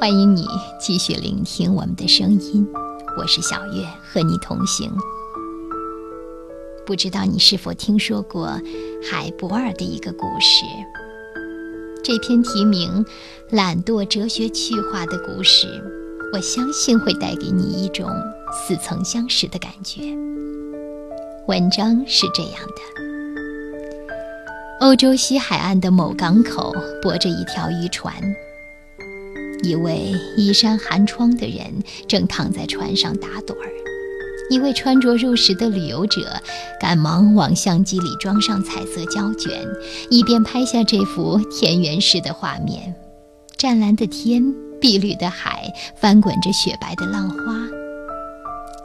欢迎你继续聆听我们的声音，我是小月，和你同行。不知道你是否听说过海博尔的一个故事？这篇题名《懒惰哲学趣话》的故事，我相信会带给你一种似曾相识的感觉。文章是这样的：欧洲西海岸的某港口泊着一条渔船。一位衣衫寒窗的人正躺在船上打盹儿，一位穿着入时的旅游者赶忙往相机里装上彩色胶卷，以便拍下这幅田园式的画面：湛蓝的天，碧绿的海，翻滚着雪白的浪花，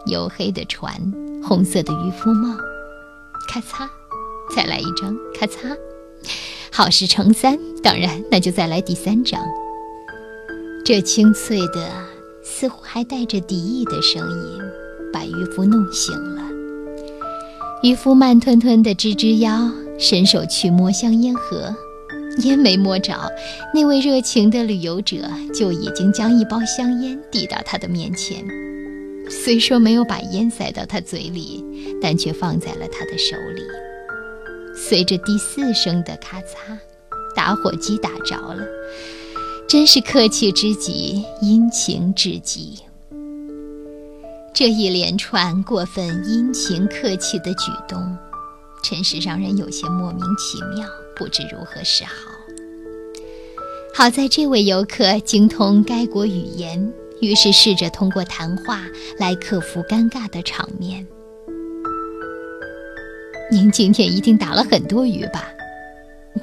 黝黑的船，红色的渔夫帽。咔嚓，再来一张，咔嚓，好事成三，当然，那就再来第三张。这清脆的，似乎还带着敌意的声音，把渔夫弄醒了。渔夫慢吞吞地支支腰，伸手去摸香烟盒，烟没摸着，那位热情的旅游者就已经将一包香烟递到他的面前。虽说没有把烟塞到他嘴里，但却放在了他的手里。随着第四声的咔嚓，打火机打着了。真是客气之极，殷勤至极。这一连串过分殷勤客气的举动，真是让人有些莫名其妙，不知如何是好。好在这位游客精通该国语言，于是试着通过谈话来克服尴尬的场面。您今天一定打了很多鱼吧？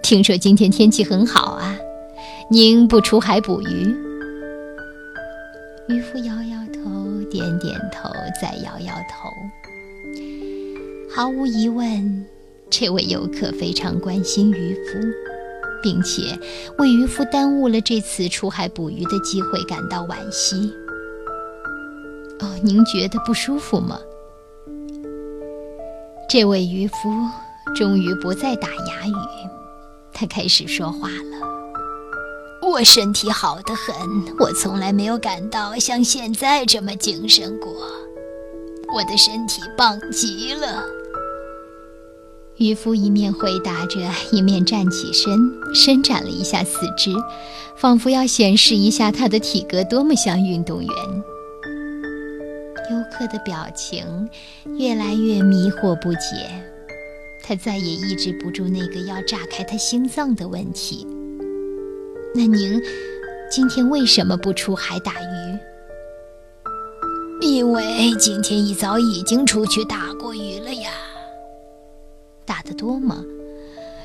听说今天天气很好啊。您不出海捕鱼？渔夫摇摇头，点点头，再摇摇头。毫无疑问，这位游客非常关心渔夫，并且为渔夫耽误了这次出海捕鱼的机会感到惋惜。哦，您觉得不舒服吗？这位渔夫终于不再打哑语，他开始说话了。我身体好得很，我从来没有感到像现在这么精神过。我的身体棒极了。渔夫一面回答着，一面站起身，伸展了一下四肢，仿佛要显示一下他的体格多么像运动员。游客的表情越来越迷惑不解，他再也抑制不住那个要炸开他心脏的问题。那您今天为什么不出海打鱼？因为今天一早已经出去打过鱼了呀。打得多吗？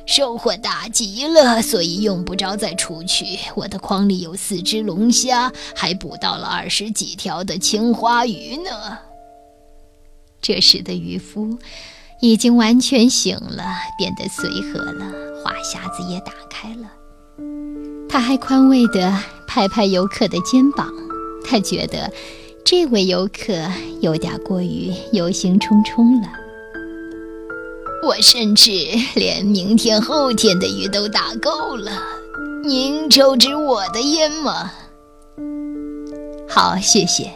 收获大极了，所以用不着再出去。我的筐里有四只龙虾，还捕到了二十几条的青花鱼呢。这时的渔夫已经完全醒了，变得随和了，话匣子也打开了。他还宽慰地拍拍游客的肩膀，他觉得这位游客有点过于忧心忡忡了。我甚至连明天、后天的鱼都打够了。您抽支我的烟吗？好，谢谢。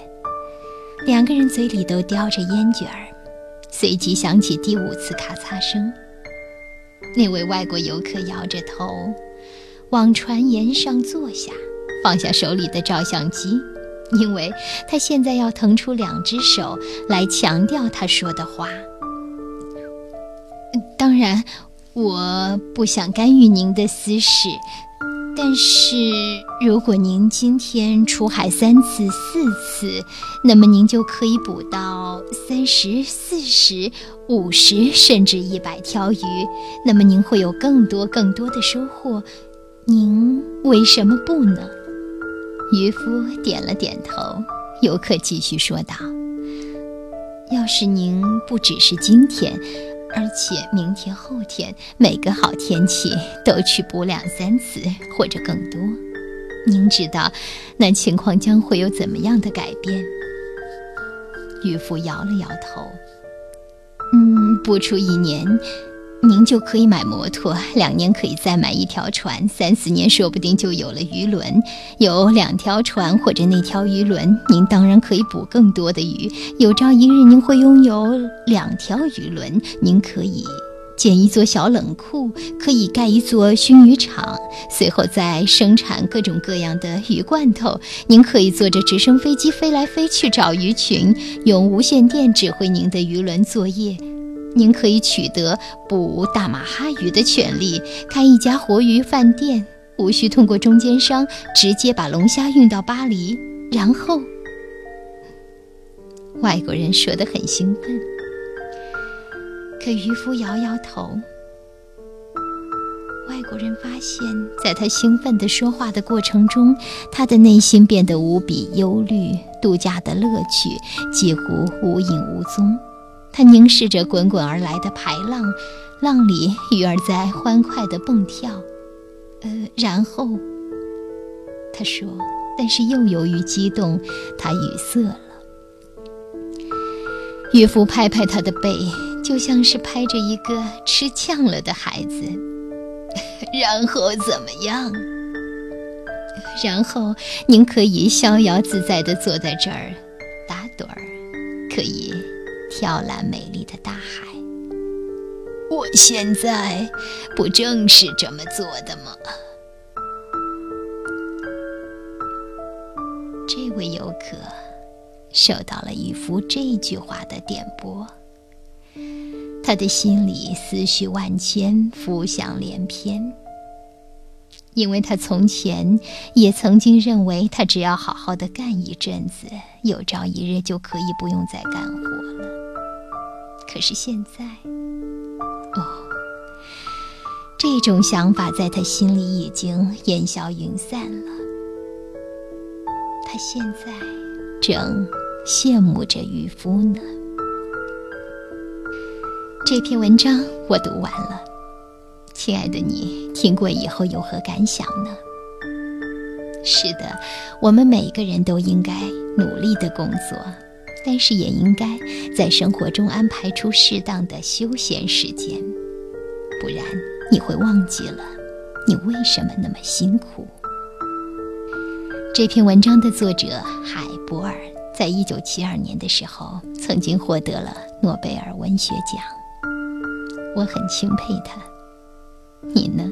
两个人嘴里都叼着烟卷儿，随即响起第五次咔嚓声。那位外国游客摇着头。往船沿上坐下，放下手里的照相机，因为他现在要腾出两只手来强调他说的话。当然，我不想干预您的私事，但是如果您今天出海三次、四次，那么您就可以捕到三十四十五十甚至一百条鱼，那么您会有更多更多的收获。您为什么不呢？渔夫点了点头。游客继续说道：“要是您不只是今天，而且明天、后天，每个好天气都去捕两三次或者更多，您知道那情况将会有怎么样的改变？”渔夫摇了摇头：“嗯，不出一年，您就可以买摩托，两年可以再买一条船，三四年说不定就有了鱼轮。有两条船或者那条鱼轮，您当然可以捕更多的鱼。有朝一日您会拥有两条鱼轮，您可以建一座小冷库，可以盖一座熏鱼厂，随后再生产各种各样的鱼罐头。您可以坐着直升飞机飞来飞去找鱼群，用无线电指挥您的鱼轮作业。您可以取得捕大马哈鱼的权利，开一家活鱼饭店，无需通过中间商，直接把龙虾运到巴黎。然后，外国人说得很兴奋，可渔夫摇摇头。外国人发现，在他兴奋地说话的过程中，他的内心变得无比忧虑，度假的乐趣几乎无影无踪。他凝视着滚滚而来的排浪，浪里鱼儿在欢快地蹦跳。呃，然后他说：“但是又由于激动，他语塞了。”渔夫拍拍他的背，就像是拍着一个吃呛了的孩子。然后怎么样？然后您可以逍遥自在地坐在这儿打盹儿，可以。眺览美丽的大海。我现在不正是这么做的吗？这位游客受到了渔夫这句话的点拨，他的心里思绪万千，浮想联翩。因为他从前也曾经认为，他只要好好的干一阵子，有朝一日就可以不用再干活。可是现在，哦，这种想法在他心里已经烟消云散了。他现在正羡慕着渔夫呢。这篇文章我读完了，亲爱的你，听过以后有何感想呢？是的，我们每个人都应该努力的工作。但是也应该在生活中安排出适当的休闲时间，不然你会忘记了你为什么那么辛苦。这篇文章的作者海博尔在一九七二年的时候曾经获得了诺贝尔文学奖，我很钦佩他，你呢？